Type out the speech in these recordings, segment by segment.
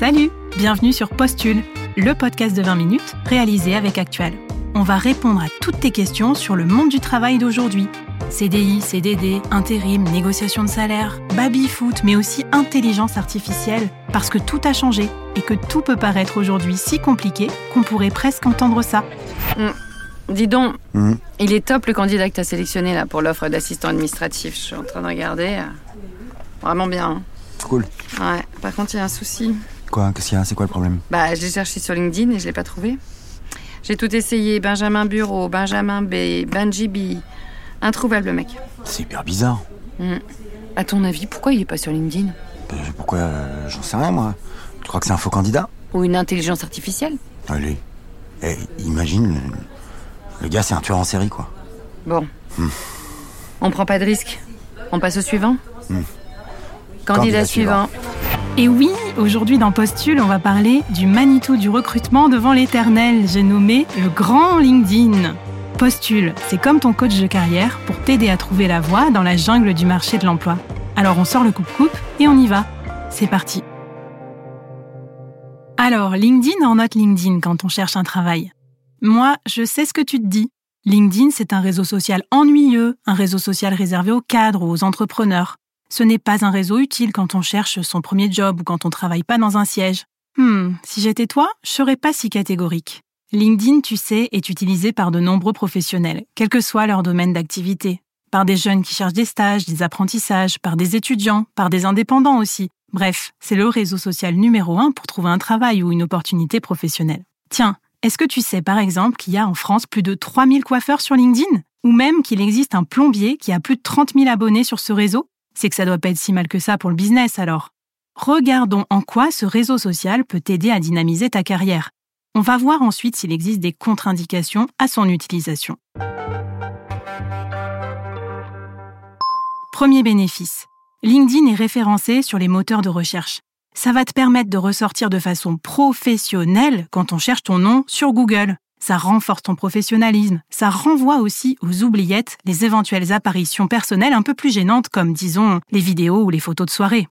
Salut, bienvenue sur Postule, le podcast de 20 minutes réalisé avec Actuel. On va répondre à toutes tes questions sur le monde du travail d'aujourd'hui. CDI, CDD, intérim, négociation de salaire, baby-foot, mais aussi intelligence artificielle, parce que tout a changé et que tout peut paraître aujourd'hui si compliqué qu'on pourrait presque entendre ça. Mm. Dis donc, Mhm. il est top le candidat que t'as sélectionné là pour l'offre d'assistant administratif. Je suis en train de regarder. Vraiment bien. hein. Cool. Ouais. Par contre, il y a un souci. Quoi Qu'est-ce qu'il y a C'est quoi le problème? Bah, je l'ai cherché sur LinkedIn et je l'ai pas trouvé. J'ai tout essayé. Benjamin Bureau, Benjamin B, Benji B. Introuvable le mec. C'est hyper bizarre. Mm. À ton avis, pourquoi il est pas sur LinkedIn? Euh, Pourquoi euh, J'en sais rien, moi. Tu crois que c'est un faux candidat? Ou une intelligence artificielle? Allez. Eh, imagine, le, le gars, c'est un tueur en série, quoi. Bon. On prend pas de risque. On passe au suivant? Candidat, Candidat suivant. Et oui, aujourd'hui dans Postule, on va parler du Manitou du recrutement devant l'éternel, j'ai nommé le grand LinkedIn. Postule, c'est comme ton coach de carrière pour t'aider à trouver la voie dans la jungle du marché de l'emploi. Alors on sort le coupe-coupe et on y va. C'est parti. Alors, LinkedIn en note LinkedIn quand on cherche un travail. Moi, je sais ce que tu te dis. LinkedIn, c'est un réseau social ennuyeux, un réseau social réservé aux cadres ou aux entrepreneurs. Ce n'est pas un réseau utile quand on cherche son premier job ou quand on travaille pas dans un siège. Hmm, si j'étais toi, je serais pas si catégorique. LinkedIn, tu sais, est utilisé par de nombreux professionnels, quel que soit leur domaine d'activité. Par des jeunes qui cherchent des stages, des apprentissages, par des étudiants, par des indépendants aussi. Bref, c'est le réseau social numéro un pour trouver un travail ou une opportunité professionnelle. Tiens, est-ce que tu sais par exemple qu'il y a en France plus de 3000 coiffeurs sur LinkedIn? Ou même qu'il existe un plombier qui a plus de 30 000 abonnés sur ce réseau? C'est que ça doit pas être si mal que ça pour le business alors. Regardons en quoi ce réseau social peut t'aider à dynamiser ta carrière. On va voir ensuite s'il existe des contre-indications à son utilisation. Premier bénéfice. LinkedIn est référencé sur les moteurs de recherche. Ça va te permettre de ressortir de façon professionnelle quand on cherche ton nom sur Google. Ça renforce ton professionnalisme. Ça renvoie aussi aux oubliettes les éventuelles apparitions personnelles un peu plus gênantes comme, disons, les vidéos ou les photos de soirée.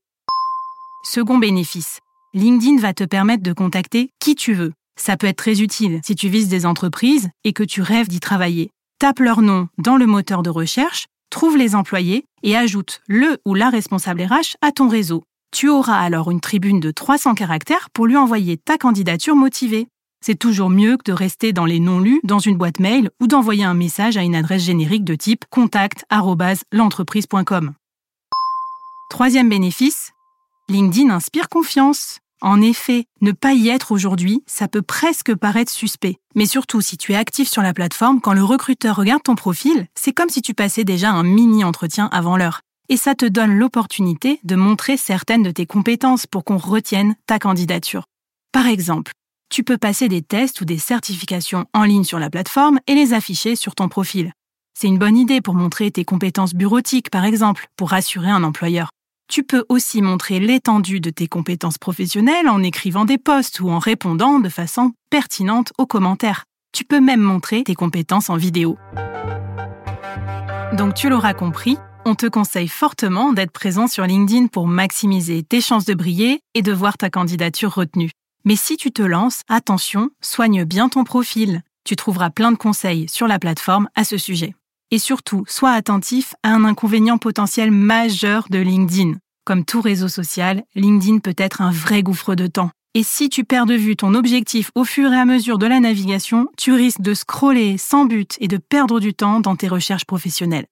Second bénéfice. LinkedIn va te permettre de contacter qui tu veux. Ça peut être très utile si tu vises des entreprises et que tu rêves d'y travailler. Tape leur nom dans le moteur de recherche, trouve les employés et ajoute le ou la responsable RH à ton réseau. Tu auras alors une tribune de 300 caractères pour lui envoyer ta candidature motivée. C'est toujours mieux que de rester dans les non-lus dans une boîte mail ou d'envoyer un message à une adresse générique de type contact@l'entreprise.com. Troisième bénéfice, LinkedIn inspire confiance. En effet, ne pas y être aujourd'hui, ça peut presque paraître suspect. Mais surtout, si tu es actif sur la plateforme, quand le recruteur regarde ton profil, c'est comme si tu passais déjà un mini-entretien avant l'heure. Et ça te donne l'opportunité de montrer certaines de tes compétences pour qu'on retienne ta candidature. Par exemple, tu peux passer des tests ou des certifications en ligne sur la plateforme et les afficher sur ton profil. C'est une bonne idée pour montrer tes compétences bureautiques, par exemple, pour rassurer un employeur. Tu peux aussi montrer l'étendue de tes compétences professionnelles en écrivant des posts ou en répondant de façon pertinente aux commentaires. Tu peux même montrer tes compétences en vidéo. Donc tu l'auras compris, on te conseille fortement d'être présent sur LinkedIn pour maximiser tes chances de briller et de voir ta candidature retenue. Mais si tu te lances, attention, soigne bien ton profil. Tu trouveras plein de conseils sur la plateforme à ce sujet. Et surtout, sois attentif à un inconvénient potentiel majeur de LinkedIn. Comme tout réseau social, LinkedIn peut être un vrai gouffre de temps. Et si tu perds de vue ton objectif au fur et à mesure de la navigation, tu risques de scroller sans but et de perdre du temps dans tes recherches professionnelles.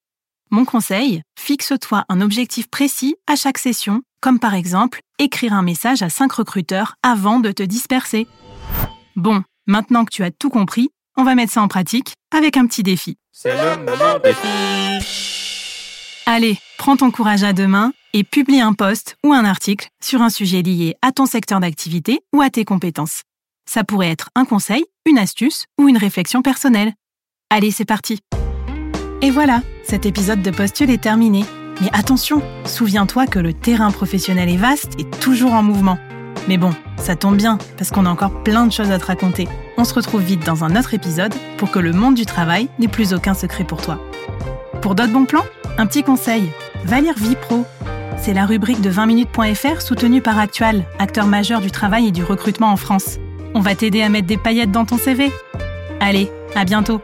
Mon conseil, fixe-toi un objectif précis à chaque session, comme par exemple écrire un message à 5 recruteurs avant de te disperser. Bon, maintenant que tu as tout compris, on va mettre ça en pratique avec un petit défi. C'est le moment défi. Allez, prends ton courage à deux mains et publie un post ou un article sur un sujet lié à ton secteur d'activité ou à tes compétences. Ça pourrait être un conseil, une astuce ou une réflexion personnelle. Allez, c'est parti. Et voilà, cet épisode de Postule est terminé. Mais attention, souviens-toi que le terrain professionnel est vaste et toujours en mouvement. Mais bon, ça tombe bien, parce qu'on a encore plein de choses à te raconter. On se retrouve vite dans un autre épisode pour que le monde du travail n'ait plus aucun secret pour toi. Pour d'autres bons plans, un petit conseil, va lire Vie Pro. c'est la rubrique de 20minutes.fr soutenue par Actual, acteur majeur du travail et du recrutement en France. On va t'aider à mettre des paillettes dans ton CV. Allez, à bientôt